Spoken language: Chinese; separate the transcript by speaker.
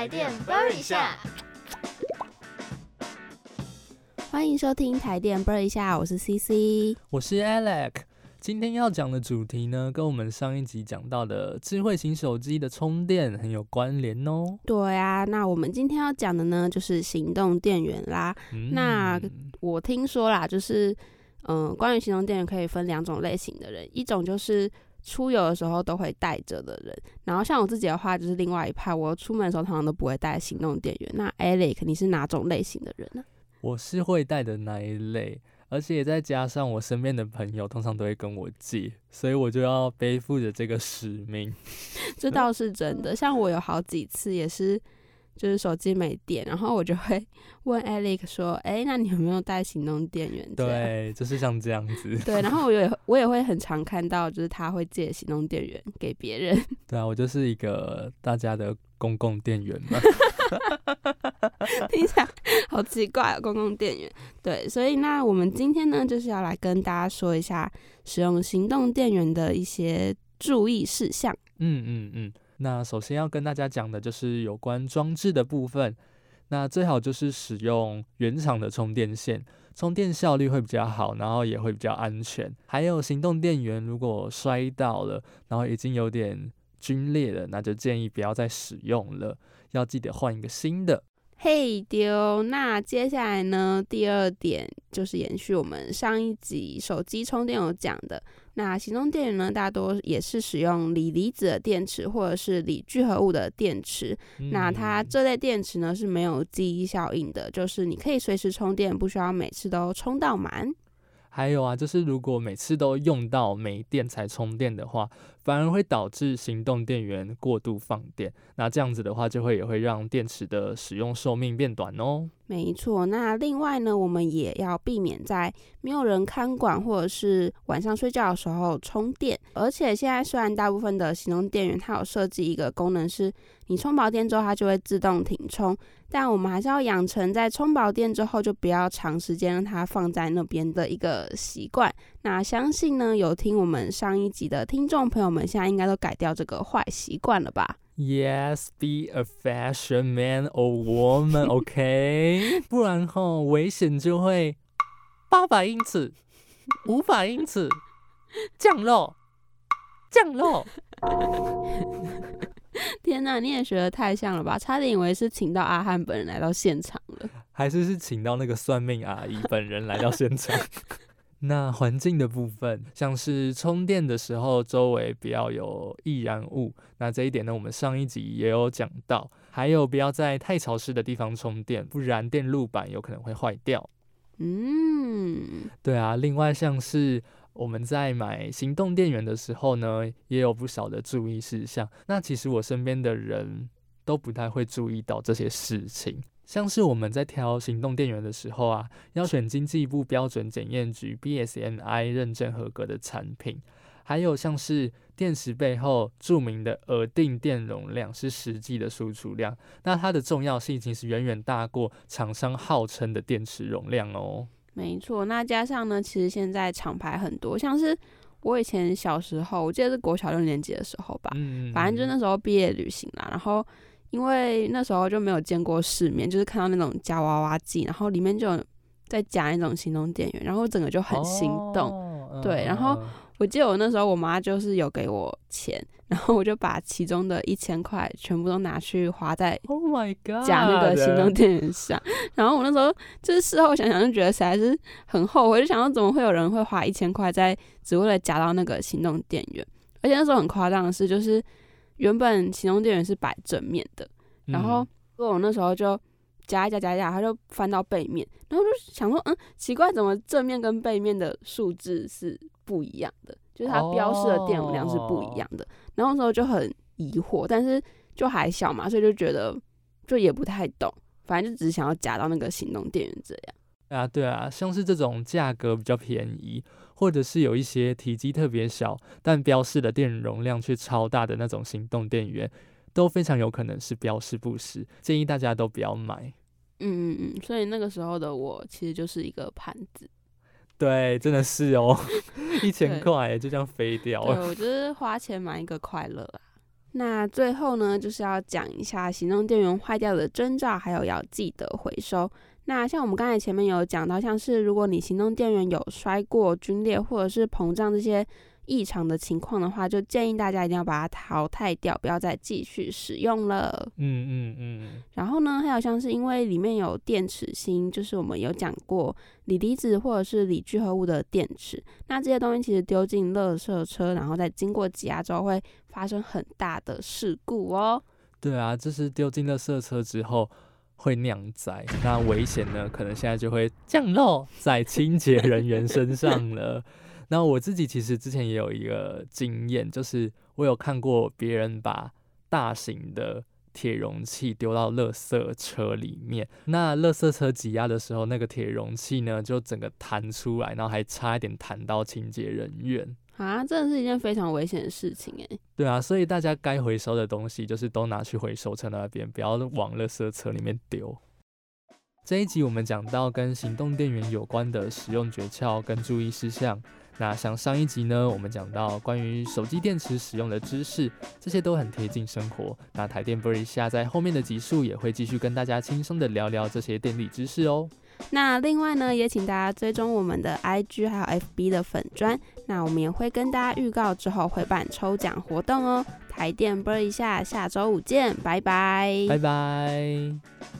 Speaker 1: 台电下，
Speaker 2: 欢迎收听台电 Burn 一下，我是 CC，
Speaker 3: 我是 Alex。今天要讲的主题呢，跟我们上一集讲到的智慧型手机的充电很有关联哦。
Speaker 2: 对啊，那我们今天要讲的呢，就是行动电源啦。那我听说啦，就是嗯，关于行动电源可以分两种类型的人，一种就是出游的时候都会带着的人，然后像我自己的话，就是另外一派，我出门的时候通常都不会带行动电源。那 Alex，你是哪种类型的人呢？
Speaker 3: 我是会带的那一类。而且再加上我身边的朋友通常都会跟我借，所以我就要背负着这个使命。
Speaker 2: 这倒是真的，像我有好几次也是，就是手机没电，然后我就会 问 Alex 说：“哎，那你有没有带行动电源？”
Speaker 3: 对，就是像这样子。
Speaker 2: 对，然后我 也我也会很常看到，就是他会借行动电源给别人。
Speaker 3: 对啊，我就是一个大家的公共电源嘛。
Speaker 2: 听起来好奇怪哦，公共电源。对，所以那我们今天呢，就是要来跟大家说一下使用行动电源的一些注意事项。
Speaker 3: 嗯嗯嗯。那首先要跟大家讲的就是有关装置的部分。那最好就是使用原厂的充电线，充电效率会比较好，然后也会比较安全。还有行动电源如果摔到了，然后已经有点皲裂了，那就建议不要再使用了。要记得换一个新的。
Speaker 2: 嘿丢，那接下来呢？第二点就是延续我们上一集手机充电有讲的，那行动电源呢，大多也是使用锂离子的电池或者是锂聚合物的电池。那它这类电池呢是没有记忆效应的，就是你可以随时充电，不需要每次都充到满。
Speaker 3: 还有啊，就是如果每次都用到没电才充电的话，反而会导致行动电源过度放电。那这样子的话，就会也会让电池的使用寿命变短哦。
Speaker 2: 没错，那另外呢，我们也要避免在没有人看管或者是晚上睡觉的时候充电。而且现在虽然大部分的行动电源它有设计一个功能，是你充饱电之后它就会自动停充，但我们还是要养成在充饱电之后就不要长时间让它放在那边的一个习惯。那相信呢，有听我们上一集的听众朋友们，现在应该都改掉这个坏习惯了吧
Speaker 3: ？Yes, be a fashion man or woman, OK？不然吼危险就会八百英尺、五百英尺降落，降落。
Speaker 2: 天哪，你也学的太像了吧？差点以为是请到阿汉本人来到现场了，
Speaker 3: 还是是请到那个算命阿姨本人来到现场？那环境的部分，像是充电的时候周围不要有易燃物，那这一点呢，我们上一集也有讲到。还有不要在太潮湿的地方充电，不然电路板有可能会坏掉。嗯，对啊。另外像是我们在买行动电源的时候呢，也有不少的注意事项。那其实我身边的人都不太会注意到这些事情。像是我们在挑行动电源的时候啊，要选经济部标准检验局 BSNI 认证合格的产品，还有像是电池背后著名的额定电容量是实际的输出量，那它的重要性其实远远大过厂商号称的电池容量哦。
Speaker 2: 没错，那加上呢，其实现在厂牌很多，像是我以前小时候，我记得是国小六年级的时候吧，嗯，反正就那时候毕业旅行啦，然后。因为那时候就没有见过世面，就是看到那种夹娃娃机，然后里面就在夹那种行动电源，然后整个就很心动。对，然后我记得我那时候我妈就是有给我钱，然后我就把其中的一千块全部都拿去花在
Speaker 3: Oh my God
Speaker 2: 夹那个行动电源上。然后我那时候就是事后想想就觉得实在是很后悔，就想到怎么会有人会花一千块在只为了夹到那个行动电源，而且那时候很夸张的是就是。原本行动电源是摆正面的，然后我那时候就夹一夹夹一夹，它就翻到背面，然后就想说，嗯，奇怪，怎么正面跟背面的数字是不一样的？就是它标示的电容量是不一样的。然后那时候就很疑惑，但是就还小嘛，所以就觉得就也不太懂，反正就只是想要夹到那个行动电源这样。
Speaker 3: 啊，对啊，像是这种价格比较便宜。或者是有一些体积特别小，但标示的电容量却超大的那种行动电源，都非常有可能是标示不实，建议大家都不要买。
Speaker 2: 嗯嗯嗯，所以那个时候的我其实就是一个盘子。
Speaker 3: 对，真的是哦，一千块就这样飞掉了。
Speaker 2: 对，我就是花钱买一个快乐啊。那最后呢，就是要讲一下行动电源坏掉的征兆，还有要记得回收。那像我们刚才前面有讲到，像是如果你行动电源有摔过、皲裂或者是膨胀这些异常的情况的话，就建议大家一定要把它淘汰掉，不要再继续使用了。
Speaker 3: 嗯嗯嗯。
Speaker 2: 然后呢，还有像是因为里面有电池芯，就是我们有讲过锂离子或者是锂聚合物的电池，那这些东西其实丢进垃圾车，然后再经过挤压之后，会发生很大的事故哦。
Speaker 3: 对啊，这是丢进垃圾车之后。会酿灾，那危险呢？可能现在就会降落在清洁人员身上了。那我自己其实之前也有一个经验，就是我有看过别人把大型的铁容器丢到垃圾车里面，那垃圾车挤压的时候，那个铁容器呢就整个弹出来，然后还差一点弹到清洁人员。
Speaker 2: 啊，真的是一件非常危险的事情哎。
Speaker 3: 对啊，所以大家该回收的东西，就是都拿去回收车那边，不要往垃圾车里面丢。这一集我们讲到跟行动电源有关的使用诀窍跟注意事项。那像上一集呢，我们讲到关于手机电池使用的知识，这些都很贴近生活。那台电 b 一下在后面的集数也会继续跟大家轻松的聊聊这些电力知识哦。
Speaker 2: 那另外呢，也请大家追踪我们的 IG 还有 FB 的粉砖。那我们也会跟大家预告之后会办抽奖活动哦。台电啵一下，下周五见，拜拜，
Speaker 3: 拜拜。